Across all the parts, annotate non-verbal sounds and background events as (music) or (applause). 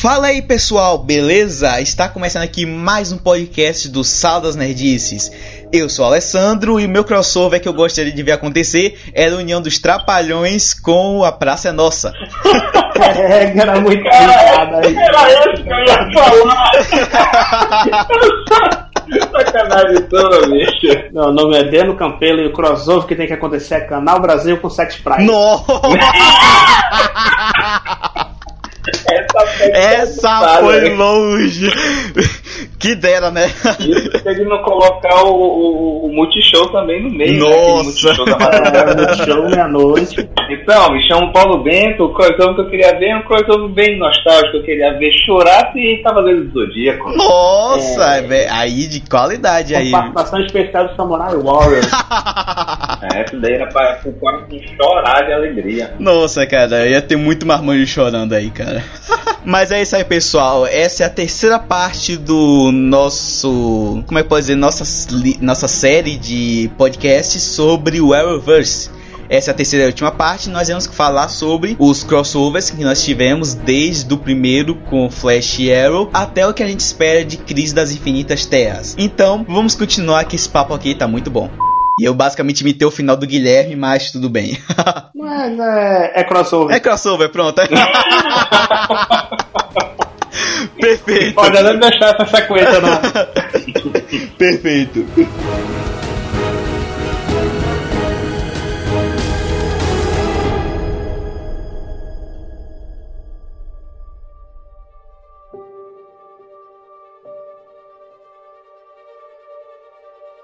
Fala aí pessoal, beleza? Está começando aqui mais um podcast do Sal das Nerdices. Eu sou o Alessandro e meu crossover que eu gostaria de ver acontecer era a união dos Trapalhões com a Praça é Nossa. (laughs) É, era muito complicado aí. Era isso que eu ia falar. Sacanagem toda, bicho. Não, o nome é Deno Campelo e o crossover que tem que acontecer é Canal Brasil com Sex Price. Nossa! (laughs) Essa, foi né? longe! Que dera, né? Isso se ele não colocar o, o, o Multishow também no meio. Nossa. Né? Multishow. É, meia-noite. Então, me chamo Paulo Bento, o crossover que eu queria ver é um crossover bem nostálgico. Eu queria ver Chorato e Cavaleiro do Zodíaco. Nossa, é, velho, aí de qualidade aí. Participação especial do Samurai Warrior. (laughs) É, essa daí era pra pro chorar de alegria. Nossa, cara, ia ter muito marmanjo chorando aí, cara. (laughs) Mas é isso aí, pessoal. Essa é a terceira parte do nosso. Como é que pode dizer? Nossa, nossa série de podcasts sobre o Arrowverse. Essa é a terceira e última parte. Nós vamos falar sobre os crossovers que nós tivemos desde o primeiro com Flash e Arrow até o que a gente espera de Crise das Infinitas Terras. Então, vamos continuar que esse papo aqui tá muito bom. E eu basicamente imitei o final do Guilherme, mas tudo bem. (laughs) Mas é, é crossover. É crossover, pronto. (laughs) Perfeito. Pode nem deixar essa sequência, não. (laughs) Perfeito.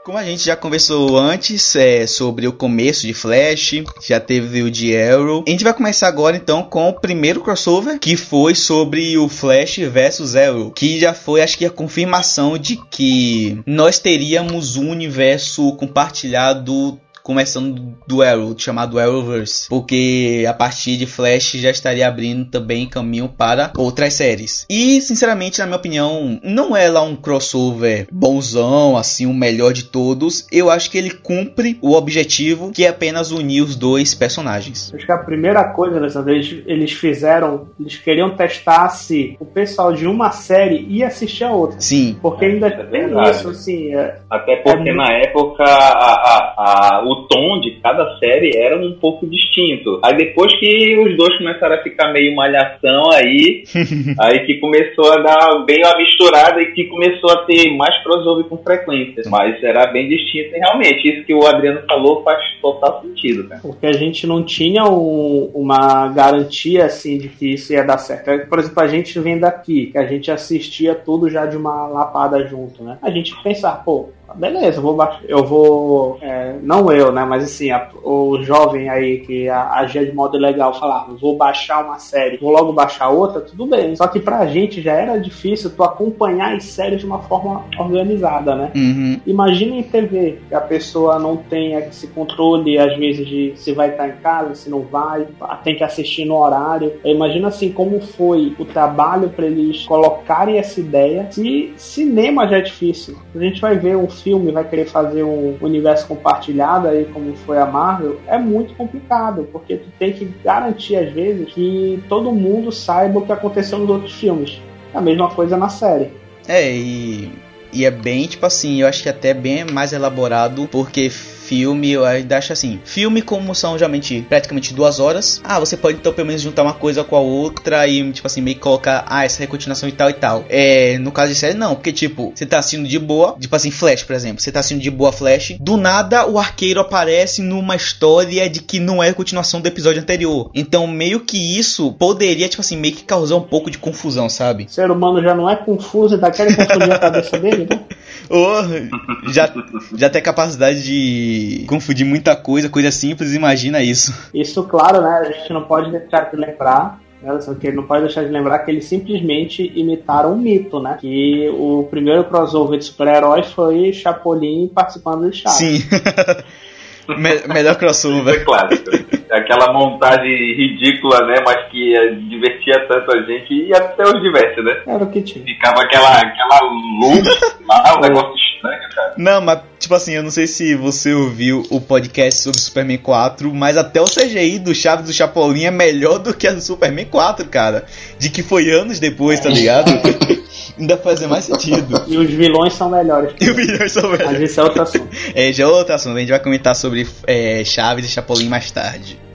Como a gente já conversou antes é, sobre o começo de Flash, já teve o de Arrow. A gente vai começar agora então com o primeiro crossover, que foi sobre o Flash versus Arrow, que já foi, acho que a confirmação de que nós teríamos um universo compartilhado começando do Arrow, chamado Arrowverse, porque a partir de Flash já estaria abrindo também caminho para outras séries. E, sinceramente, na minha opinião, não é lá um crossover bonzão, assim, o melhor de todos. Eu acho que ele cumpre o objetivo, que é apenas unir os dois personagens. Acho que a primeira coisa dessa vez eles fizeram, eles queriam testar se o pessoal de uma série ia assistir a outra. Sim, Porque É, ainda é tem isso, assim. é- Até porque É muito- na época a, a- a- o tom de cada série era um pouco distinto. Aí depois que os dois começaram a ficar meio malhação aí, (laughs) aí que começou a dar bem uma misturada e que começou a ter mais crossover com frequência. Mas era bem distinto e realmente isso que o Adriano falou faz total sentido, cara. Porque a gente não tinha um- uma garantia assim de que isso ia dar certo. É, Por exemplo, a gente vem daqui, que a gente assistia tudo já de uma lapada junto, né? A gente pensar, pô, beleza, eu vou baixar, eu vou, é, não eu, né? Mas assim, a- o jovem aí que agia de modo legal falava, vou baixar uma série, vou logo baixar outra, tudo bem. Só que pra gente já era difícil tu acompanhar as séries de uma forma organizada, né? Uhum. Imagina em TV, que a pessoa não tenha esse controle, às vezes, de se vai estar em casa, se não vai, tem que assistir no horário. Imagina assim como foi o trabalho para eles colocarem essa ideia. Se cinema já é difícil, a gente vai ver um filme, vai querer fazer um universo compartilhado aí, como foi a Marvel, é muito complicado, porque tu tem que garantir, às vezes, que todo mundo saiba o que aconteceu nos outros filmes. É a mesma coisa na série. É, e, e é bem, tipo assim, eu acho que até bem mais elaborado, porque filme, eu acho assim, filme como são geralmente praticamente duas horas, ah, você pode então pelo menos juntar uma coisa com a outra e, tipo assim, meio que colocar, ah, essa é continuação e tal e tal. É, no caso de série, não, porque, tipo, você tá assistindo de boa, tipo assim, Flash, por exemplo, você tá assistindo de boa Flash, do nada o arqueiro aparece numa história de que não é continuação do episódio anterior. Então, meio que isso poderia, tipo assim, meio que causar um pouco de confusão, sabe? O ser humano já não é confuso e tá querendo confundir a cabeça dele, né? (laughs) Ô, já, já tem a capacidade de confundir muita coisa, coisa simples, imagina isso. Isso, claro, né? A gente não pode deixar de lembrar. Né, só que não pode deixar de lembrar que eles simplesmente imitaram um mito, né? Que o primeiro crossover de super-heróis foi Chapolin participando de Chaves. Sim. (laughs) Me- melhor crossover. Foi clássico. Aquela montagem ridícula, né? Mas que eh, divertia tanto a gente e até os diverte, né? Era o que tinha. Ficava aquela, aquela luz lá, um (laughs) negócio estranho, cara. Não, mas, tipo assim, eu não sei se você ouviu o podcast sobre Superman 4, mas até o CGI do Chaves do Chapolin é melhor do que a do Superman 4, cara. De que foi anos depois, tá ligado? (laughs) Ainda fazia mais sentido. E os vilões são melhores. E os vilões são melhores. Mas isso é outro assunto. É, já é outro assunto. A gente vai comentar sobre é, Chaves e Chapolin mais tarde.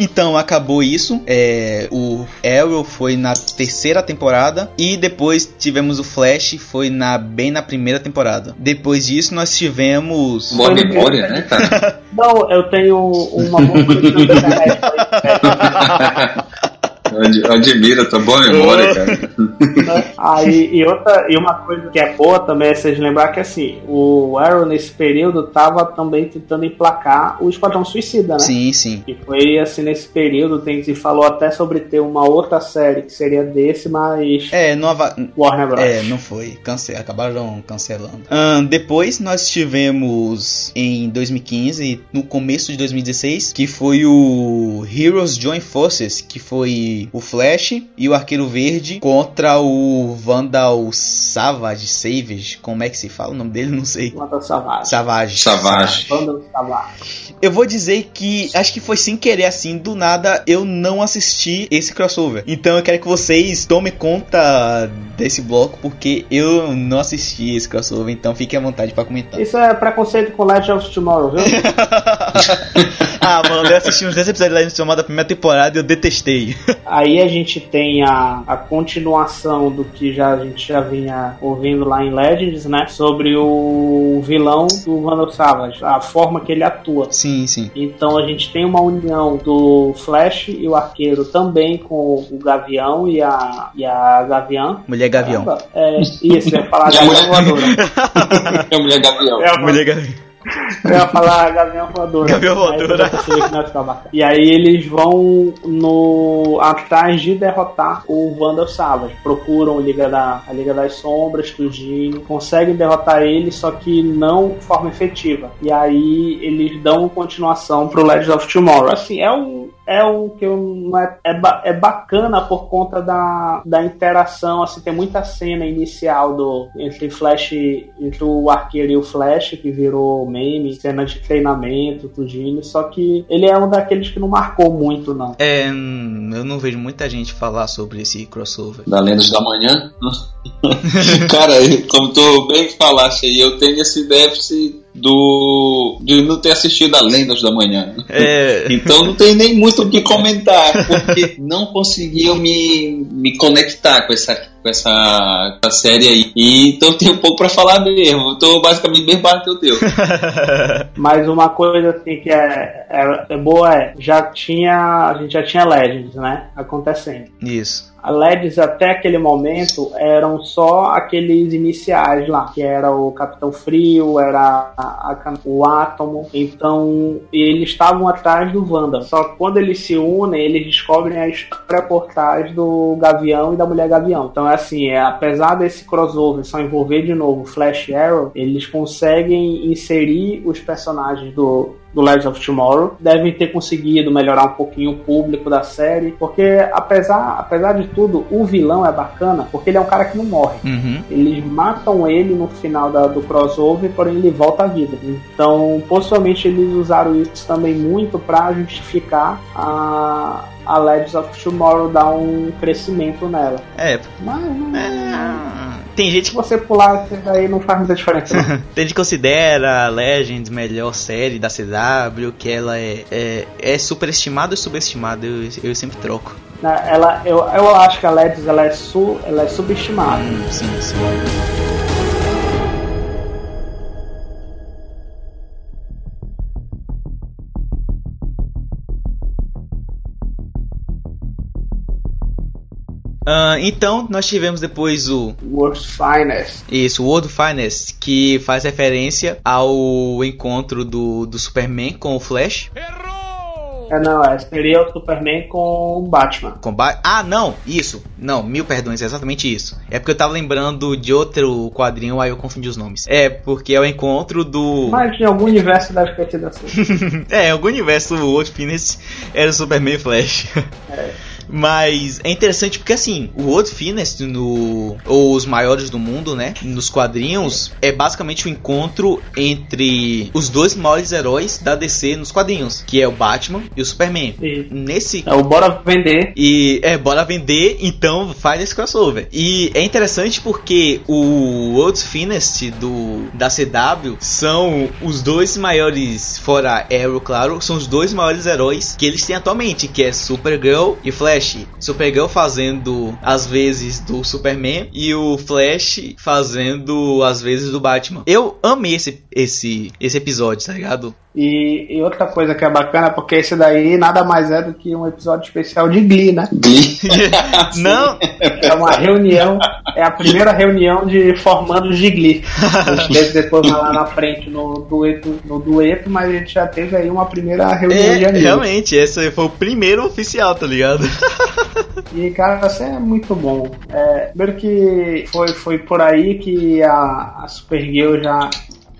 Então acabou isso. É, o Arrow foi na terceira temporada e depois tivemos o Flash foi na bem na primeira temporada. Depois disso nós tivemos Boa memória, né, cara? (laughs) Não, eu tenho uma (laughs) boa coisa na internet. Eu admiro a tua boa memória, cara. (laughs) Aí, e, outra, e uma coisa que é boa também é vocês lembrar que assim, o Arrow nesse período tava também tentando emplacar o Esquadrão Suicida, né? Sim, sim. E foi assim nesse período, tem se falou até sobre ter uma outra série que seria desse, mas É, não ava- Warner Bros. É, não foi. Cance acabaram cancelando. Ahn, depois nós tivemos em 2015, no começo de 2016, que foi o Heroes Join Forces, que foi o Flash e o Arqueiro Verde contra o Vandal Savage, Savage, como é que se fala o nome dele? (laughs) Não sei. Banda Savage. Savage. Savage. Savage. Eu vou dizer que acho que foi sem querer assim, do nada eu não assisti esse crossover. Então eu quero que vocês tomem conta desse bloco porque eu não assisti esse crossover, então fiquem à vontade pra comentar. Isso é preconceito com Legend of Tomorrow, viu? (laughs) ah, mano, eu assisti uns 10 episódios lá no da primeira temporada e eu detestei. (laughs) Aí a gente tem a, a continuação do que já, a gente já vinha ouvindo lá em Legends, né? Sobre o vilão do Vandal Savage, a forma que ele atua. sim, sim. Então a gente tem uma união do Flash e o Arqueiro também com o Gavião e a, e a Gavião. Mulher Gavião. É, isso, eu ia falar a Gavião mulher- Voadora. (laughs) É a mulher Gavião. Eu ia Mulher Gavião. Eu ia falar Gavião Voadora. Gavião Voadora. E aí eles vão no atrás de derrotar o Vandal Savage. Procuram a Liga, da, a Liga das Sombras, Tudinho. Conseguem derrotar ele, só que não de forma efetiva. E aí eles dão continuação pro Legends of Tomorrow. Assim, é um. É um que eu, é, é, é bacana por conta da, da interação, assim, tem muita cena inicial do entre Flash, entre o arqueiro e o Flash, que virou meme, cena de treinamento, tudinho, só que ele é um daqueles que não marcou muito, não. É, hum, eu não vejo muita gente falar sobre esse crossover. Da Lendas da Manhã. (laughs) Cara, como tu bem falaste aí, eu tenho esse déficit do de não ter assistido a Lendas da Manhã. É. (laughs) Então não tem nem muito o que comentar, porque não conseguiu me, me conectar com essa, com essa, com essa série aí. E então tem um pouco pra falar mesmo. Eu tô basicamente bem baixo que o teu. Mas uma coisa assim que é, é, é boa é, já tinha, a gente já tinha Legends, né, acontecendo. Isso. LEDs até aquele momento eram só aqueles iniciais lá, que era o Capitão Frio, era a- a- o Átomo, então eles estavam atrás do Wanda. Só que quando eles se unem, eles descobrem a história por trás do Gavião e da Mulher Gavião. Então é assim, é, apesar desse crossover só envolver de novo Flash Arrow, eles conseguem inserir os personagens do do Legends of Tomorrow. Devem ter conseguido melhorar um pouquinho o público da série, porque apesar, apesar de tudo, o vilão é bacana, porque ele é um cara que não morre. Uhum. Eles matam ele no final da- do crossover, porém ele volta à vida. Então, possivelmente eles usaram isso também muito para justificar a, a Legends of Tomorrow dar um crescimento nela. É. Mas não- é, Tem gente se você pular isso daí não faz muita diferença. não. (laughs) Tem gente que considera Legends melhor série da CW, que ela é, é, é superestimada ou subestimada, eu, eu sempre troco. Né, ela, eu, eu acho que a Legends ela é, su, ela é subestimada. Hum, sim, sim. Ah, então, nós tivemos depois o World's Finest. isso, World Finest, que faz referência ao encontro do, do Superman com o Flash. É, não, é, seria o Superman com o Batman. Combate. Ah, não, isso. Não, mil perdões, é exatamente isso. É porque eu tava lembrando de outro quadrinho, aí eu confundi os nomes. É, porque é o encontro do. (laughs) Mas em algum universo deve ter sido assim. (laughs) é, em algum universo o World Finest era o Superman e Flash. Mas é interessante porque assim, o World Finest no ou os maiores do mundo, né, nos quadrinhos é basicamente o um encontro entre os dois maiores heróis da DC nos quadrinhos, que é o Batman e o Superman. E Nesse é o bora vender. e é, bora vender, então faz esse crossover. E é interessante porque o World's Finest do da CW são os dois maiores, fora Arrow, claro, são os dois maiores heróis que eles têm atualmente, que é Supergirl e Flash. Supergirl fazendo as vezes do Superman e o Flash fazendo as vezes do Batman. Eu amei esse, esse, esse episódio, tá ligado? E, e outra coisa que é bacana, porque esse daí nada mais é do que um episódio especial de Glee, né? Glee. (laughs) Não, É uma reunião, é a primeira reunião de formandos de Glee. A gente deve depois vai lá na frente no dueto, no dueto, mas a gente já teve aí uma primeira reunião de é, amigos. realmente, esse foi o primeiro oficial, tá ligado? (laughs) E, cara, isso é muito bom. É, primeiro que foi, foi por aí que a, a Supergirl já.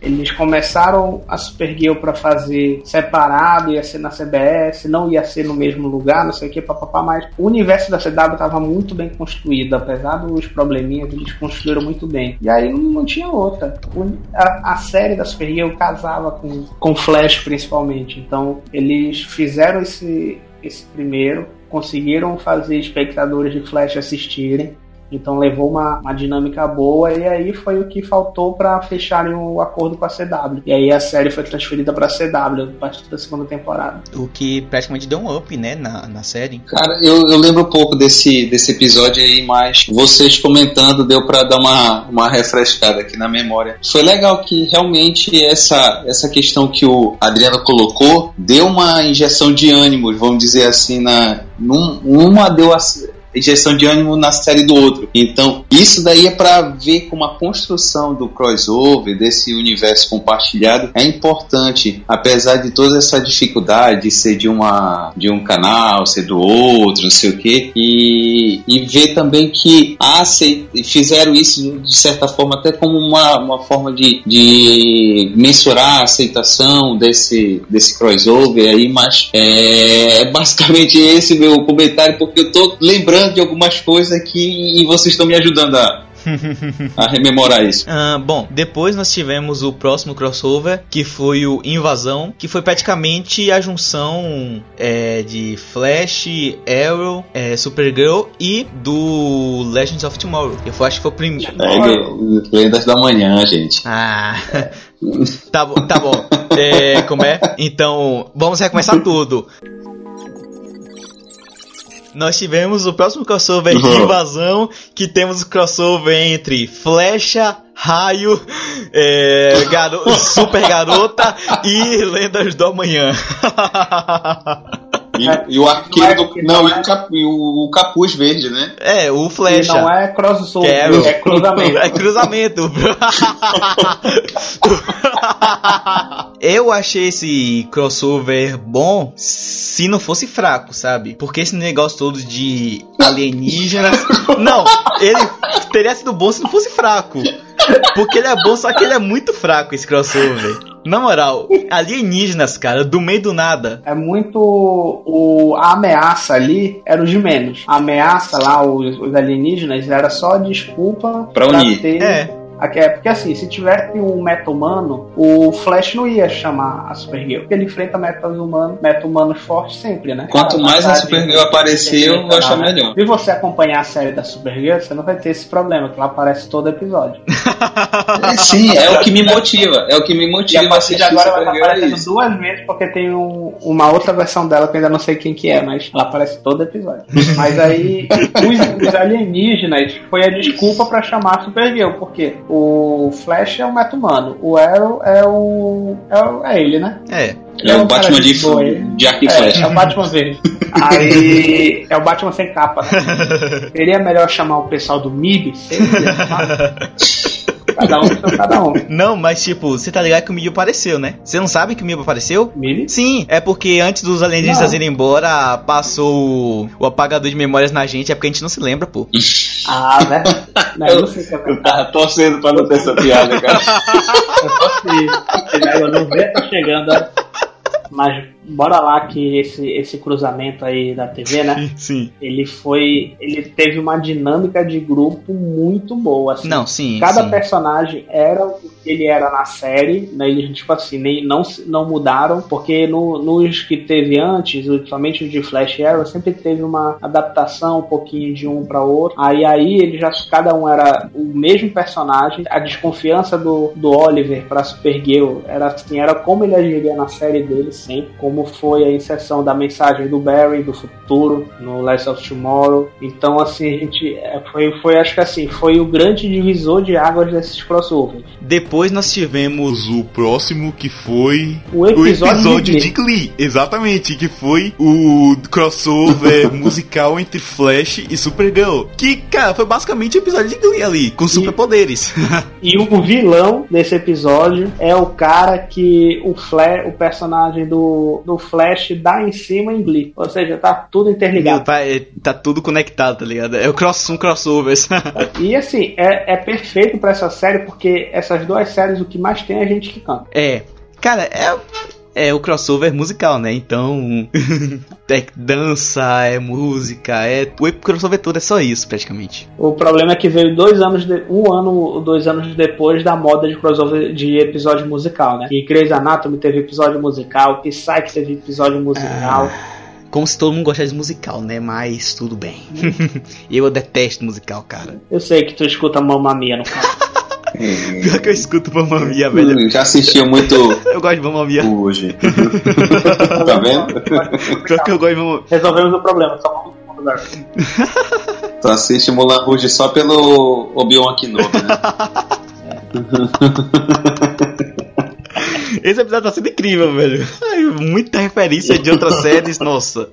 Eles começaram a Supergirl para fazer separado, ia ser na CBS, não ia ser no mesmo lugar, não sei o que, papapá, mas o universo da CW estava muito bem construído, apesar dos probleminhas, eles construíram muito bem. E aí não, tinha outra. A, a série da Supergirl casava com, com Flash principalmente, então eles fizeram esse, esse primeiro, conseguiram fazer espectadores de Flash assistirem. Então levou uma, uma dinâmica boa e aí foi o que faltou para fecharem o acordo com a CW. E aí a série foi transferida para a CW a partir da segunda temporada. O que praticamente deu um up, né, na, na série. Cara, eu, eu lembro um pouco desse, desse episódio aí, mas vocês comentando deu pra dar uma, uma refrescada aqui na memória. Foi legal que realmente essa, essa questão que o Adriano colocou deu uma injeção de ânimo, vamos dizer assim, na, num, uma deu a injeção de ânimo na série do outro. Então, isso daí é para ver como a construção do crossover, desse universo compartilhado, é importante, apesar de toda essa dificuldade de ser de, uma, de um canal, ser do outro, não sei o quê, e, e ver também que a acei- fizeram isso de certa forma até como uma, uma forma de, de mensurar a aceitação desse, desse crossover aí, mas é, é basicamente esse meu comentário, porque eu tô lembrando de algumas coisas aqui e vocês estão me ajudando a, a rememorar isso. (laughs) Ah, bom, depois nós tivemos o próximo crossover, que foi o Invasão, que foi praticamente a junção é, de Flash, Arrow, é, Supergirl e do Legends of Tomorrow. Eu acho que foi o primeiro. É, Lendas da manhã, gente. Ah, (laughs) tá bom, tá bom. É, como é? Então, vamos recomeçar tudo. Nós tivemos o próximo crossover de Uhum. invasão, que temos o crossover entre Flecha, Raio, é, garo- (laughs) Super Garota e Lendas do Amanhã. (laughs) E, e o arqueiro do. Não, e o, cap- e o- capuz verde, né? É, o E Flecha. não é crossover, é (laughs) cruzamento. É cruzamento. (laughs) Eu achei esse crossover bom se não fosse fraco, sabe? Porque esse negócio todo de alienígenas. (laughs) Não, ele teria sido bom se não fosse fraco. Porque ele é bom, só que ele é muito fraco esse crossover. Na moral, alienígenas, cara, do meio do nada. É muito. O, a ameaça ali era o de menos. A ameaça lá, os, os alienígenas, era só desculpa Pra unir. ter. É. É- Porque assim, se tivesse um meta humano, o Flash não ia chamar a Supergirl. Porque ele enfrenta metas humanos, meta humanos fortes sempre, né? Quanto mais a Supergirl apareceu, eu vou achar né? melhor. Se você acompanhar a série da Supergirl, você não vai ter esse problema, que ela aparece todo episódio. É, (laughs) sim, é o que me motiva. É o que me E motiva a partir de agora ela tá é aparecendo isso. duas vezes, porque tem um- uma outra versão dela que eu ainda não sei quem que é, mas ela aparece todo episódio. mas aí, (laughs) os, os alienígenas foi a desculpa pra chamar a Supergirl, porque o Flash é um meta humano, o Arrow é o. é, o- é ele, né? É. É o cara Batman de, de ele. arco e É, flecha. é o Batman verde. (laughs) Aí é o Batman sem capa. (laughs) Né? Seria melhor chamar o pessoal do MIB? Seria. (laughs) Cada um com cada um. Não, mas tipo, você tá ligado que o Mil apareceu, né? Você não sabe que o Mil apareceu? MIB? Sim, é porque antes dos alienígenas irem embora, passou o, o apagador de memórias na gente, é porque a gente não se lembra, pô. Ah, né? (laughs) Não, eu não sei se é Eu verdade. tava torcendo pra não ter essa piada, cara. Eu posso ir. Eu não tá chegando. Mas bora lá que esse, esse cruzamento aí da TV, né? Sim. Ele foi. Ele teve uma dinâmica de grupo muito boa. Assim. Não, sim. Cada sim. personagem era o que ele era na série, né? Eles, tipo assim, nem, não, não mudaram, porque no, nos que teve antes, principalmente os de Flash Arrow, sempre teve uma adaptação um pouquinho de um para outro. Aí aí ele já cada um era o mesmo personagem. A desconfiança do, do Oliver para Supergirl era assim, era como ele agiria na série dele sempre, como foi a inserção da mensagem do Barry do futuro no Last of Tomorrow. Então assim, a gente é, foi foi acho que assim, foi o grande divisor de águas desses crossovers. Depois nós tivemos o próximo que foi O episódio, o episódio de de Glee, exatamente, que foi o crossover (laughs) musical entre Flash e Supergirl. Que, cara, foi basicamente o episódio de Glee ali, com superpoderes. (laughs) E o vilão desse episódio é o cara que o Flash, o personagem do, do Flash dá em cima em Glee. Ou seja, tá tudo interligado. Tá, tá tudo conectado, tá ligado? É o cross, um crossover. (laughs) E assim, é, é perfeito pra essa série porque essas duas séries o que mais tem é gente que canta. é. Cara, é. É o crossover musical, né? Então. (laughs) é dança, é música, é. O crossover todo é só isso, praticamente. O problema é que veio dois anos, de, um ano ou dois anos depois da moda de crossover de episódio musical, né? E Grey's Anatomy teve episódio musical, Psyche teve episódio musical. Como se todo mundo gostasse de musical, né? Mas tudo bem. (laughs) eu detesto musical, cara. Eu sei que tu escuta Mamma Mia no canal. (laughs) Pior que eu escuto Mamma Mia, velho. Já assistiu muito (laughs) Eu gosto de Mamma Mia. hoje. (laughs) tá vendo? Pior que eu gosto de Mamma Resolvemos o problema, só. Tu assiste Mulan Rouge só pelo Obi-Wan Kenobi, né? Esse episódio tá sendo incrível, velho. Ai, muita referência de outras séries, nossa.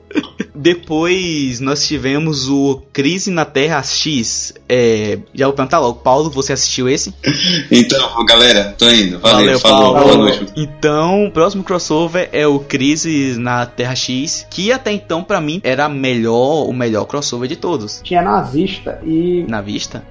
Depois nós tivemos o Crise na Terra X. É, já vou perguntar logo, Paulo, você assistiu esse? (laughs) Então, galera, tô indo. Valeu, Valeu, falou, Paulo. boa noite. Então, o próximo crossover é o Crise na Terra X, que até então pra mim era melhor, o melhor crossover de todos. Tinha nazista e Na vista?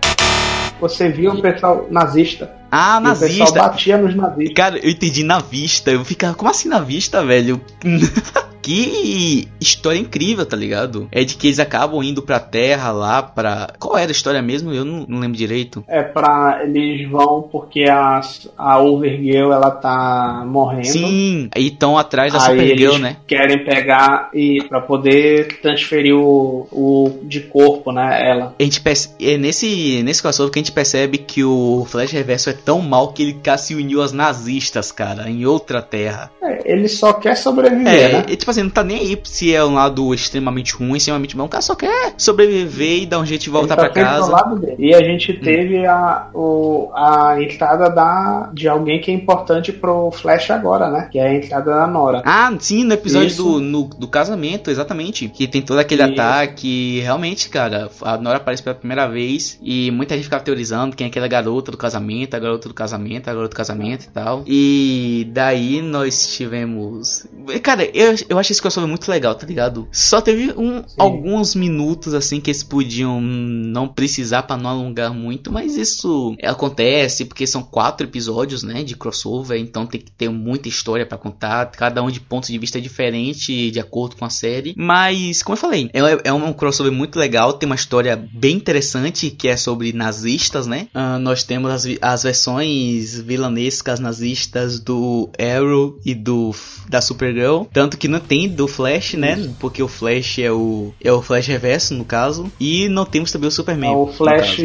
você via o pessoal nazista. Ah, E o pessoal nazista. batia nos nazistas. Cara, eu entendi na vista. Eu ficava, como assim na vista, velho? (laughs) que história incrível, tá ligado? É de que eles acabam indo pra terra lá pra. Qual era a história mesmo? Eu não, não lembro direito. É pra. Eles vão porque a, a Overgirl ela tá morrendo. Sim, aí estão atrás da Aí Supergirl, né? querem pegar e para poder transferir o, o de corpo, né? Ela. A gente perce... é nesse, nesse crossover que a gente percebe que o Flash Reverso é tão mal que ele cá se uniu aos nazistas, cara, em outra terra. É, ele só quer sobreviver, É, né? e, tipo assim, não tá nem aí se é um lado extremamente ruim, extremamente bom. O cara só quer sobreviver e dar um jeito de voltar tá do casa. Hum. E a gente teve a, o, a entrada da, de alguém que é importante pro Flash agora, né? Que é a entrada da Nora. Ah, sim, no episódio Isso. do, no- do casamento, exatamente. Que tem todo aquele Isso. ataque. Realmente, cara, a Nora aparece pela primeira vez. E muita gente ficava teorizando quem é aquela garota do casamento, a garota do casamento, a garota do casamento e tal. E daí nós tivemos. Cara, eu, eu acho esse crossover muito legal, tá ligado? Só teve um, alguns minutos assim que eles podiam não precisar pra não alongar muito, mas isso acontece porque são quatro episódios, né, de crossover, então tem que ter muita história pra contar, cada um de pontos de vista diferente de acordo com a série. Mas, como eu falei, é, é um crossover muito legal, tem uma história bem interessante que é sobre nazistas, né? Ah, nós temos as, as versões vilanescas nazistas do Arrow e do da Supergirl, tanto que não tem do Flash, né? Porque o Flash é o é o Flash reverso no caso, e não temos também o Superman. o no Flash,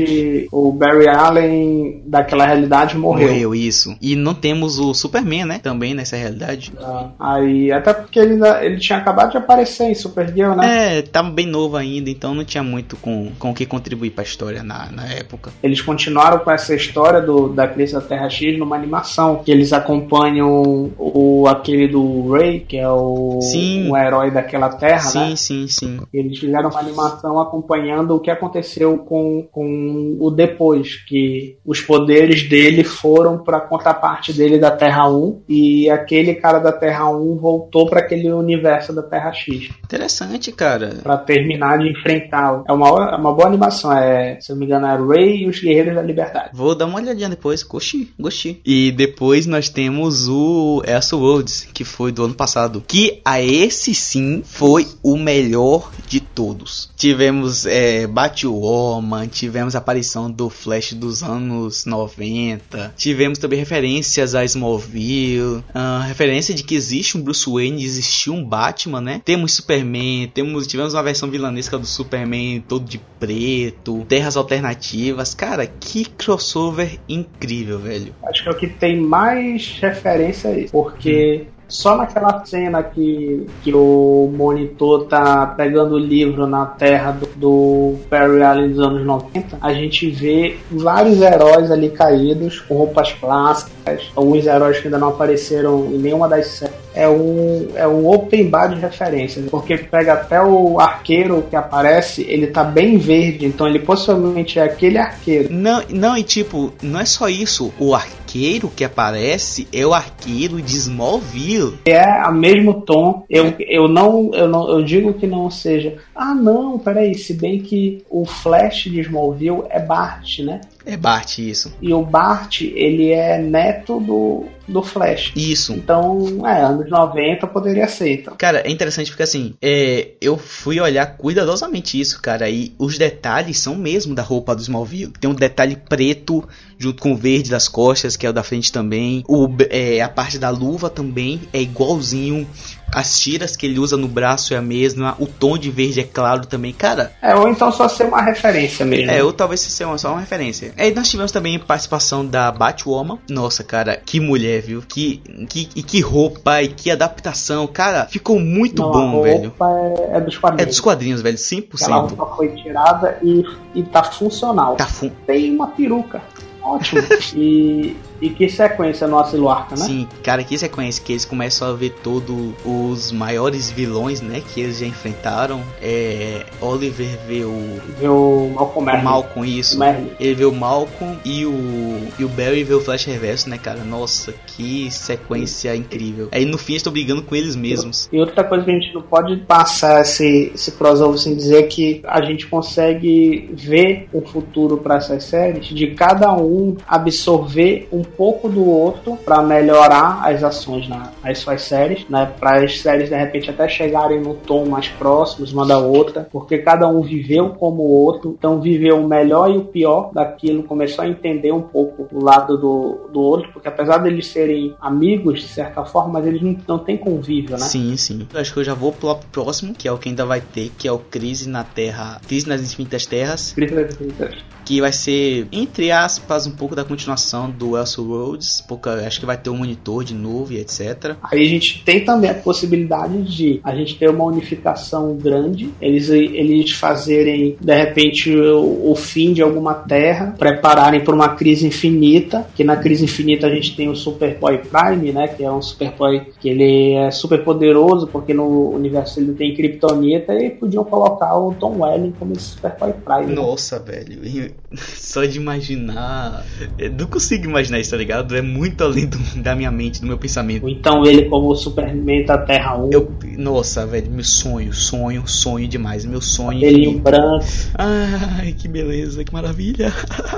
o Barry Allen daquela realidade morreu. Morreu, isso. E não temos o Superman, né? Também nessa realidade. Ah, Aí, até porque ele, ele tinha acabado de aparecer em Supergirl, né? É, tava bem novo ainda, então não tinha muito com, com o que contribuir pra história na, na época. Eles continuaram com essa história do, da crise da Terra X numa animação. Que eles acompanham o, aquele do Ray, que é o, Sim. o herói daquela terra, sim, né? sim, sim. Eles fizeram uma animação acompanhando o que aconteceu com, com o depois, que os poderes dele foram para a contraparte dele da Terra 1 e aquele cara da Terra 1 voltou para aquele universo da Terra X Interessante, cara. para terminar de enfrentar. É uma, é uma boa animação, é, se eu não me engano, é Ray e os Guerreiros da Liberdade. Vou dar uma olhadinha depois. Gostei, gostei. E depois nós temos o Elseworlds, que foi do ano passado. Que a esse sim foi o melhor de todos. Tivemos é, Batwoman, tivemos a aparição do Flash dos anos 90, tivemos também referências a Smallville, uh, referência de que existe um Bruce Wayne, existiu um Batman, né? Temos Superman, temos, tivemos uma versão vilanesca do Superman todo de preto, terras alternativas. Cara, que crossover incrível, velho. Acho que é o que tem mais referência a isso, porque hum. Só naquela cena que, que o monitor tá pegando o livro na terra do, do Perry Allen dos anos 90, a gente vê vários heróis ali caídos, com roupas clássicas, alguns heróis que ainda não apareceram em nenhuma das séries é um, é um open bar de referências, porque pega até o arqueiro que aparece, ele tá bem verde, então ele possivelmente é aquele arqueiro. Não, não e tipo, não é só isso, o arqueiro que aparece é o arqueiro de Smallville. É a mesmo tom. Eu, eu não eu não eu digo que não seja. Ah, não, peraí, se bem que o Flash de Smallville é Bart, né? É Bart, isso. E o Bart, ele é neto do, do Flash. Isso. Então, é, anos 90 poderia ser. Então. Cara, é interessante porque assim, é, eu fui olhar cuidadosamente isso, cara, e os detalhes são mesmo da roupa do Smallville. Tem um detalhe preto junto com o verde das costas, que é o da frente também. O, é, a parte da luva também é igualzinho as tiras que ele usa no braço é a mesma, o tom de verde é claro também, cara. É, ou então só ser uma referência mesmo. É, ou talvez ser uma, só uma referência. Aí nós tivemos também participação da Batwoman. Nossa, cara, que mulher, viu? Que, que, e que roupa e que adaptação. Cara, ficou muito Não, bom, a velho. É, é dos quadrinhos. É dos quadrinhos, velho, 100%. Aquela roupa foi tirada e, e tá funcional. Tá fun... Tem uma peruca. Ótimo. (laughs) e e que sequência no Aciluarca, né? Sim, cara, que sequência que eles começam a ver todos os maiores vilões, né, que eles já enfrentaram. É, Oliver vê o vê o Malcolm, o Malcolm isso. Merlin. Ele vê o Malcolm e o e o Barry vê o Flash Reverso, né, cara? Nossa, que sequência incrível. Aí no fim estão brigando com eles mesmos. E outra coisa que a gente não pode passar esse esse crossover sem dizer que a gente consegue ver o futuro para essas séries de cada um absorver um pouco do outro para melhorar as ações na, nas suas séries, né? Para as séries de repente até chegarem no tom mais próximos uma da outra, porque cada um viveu como o outro, então viveu o melhor e o pior daquilo, começou a entender um pouco o lado do, do outro, porque apesar deles serem amigos de certa forma, mas eles não, não têm convívio, né? Sim, sim. Eu acho que eu já vou pro próximo, que é o que ainda vai ter, que é o Crise na Terra, Crise nas Infinitas Terras. Crise nas Infinitas. Que vai ser, entre aspas, um pouco da continuação do Elseworlds Roads, pouca, acho que vai ter um monitor de novo e etc. Aí a gente tem também a possibilidade de a gente ter uma unificação grande, eles, eles fazerem de repente o, o fim de alguma terra, prepararem para uma crise infinita, que na crise infinita a gente tem o Superboy Prime, né, que é um Superboy que ele é super poderoso porque no universo ele tem Kryptonita e podiam colocar o Tom Welling como esse Superboy Prime. Nossa, velho, (laughs) só de imaginar, eu não consigo imaginar isso tá ligado? É muito além do, da minha mente, do meu pensamento. Então ele como Superman da Terra 1. Eu, nossa, velho, meu sonho, sonho, sonho demais. Meu sonho. Ele branco. Ai, que beleza, que maravilha.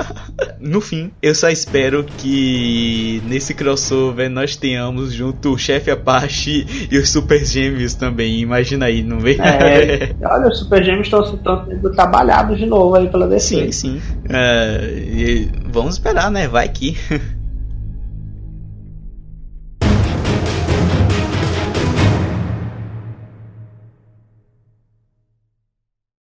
(laughs) no fim, eu só espero que nesse crossover nós tenhamos junto o chefe Apache e os Super Gêmeos também. Imagina aí, não vê? É, (laughs) olha, os Super Gêmeos estão sendo trabalhados de novo aí pela DC. Sim, sim. Uh, vamos esperar, né? Vai que. (laughs)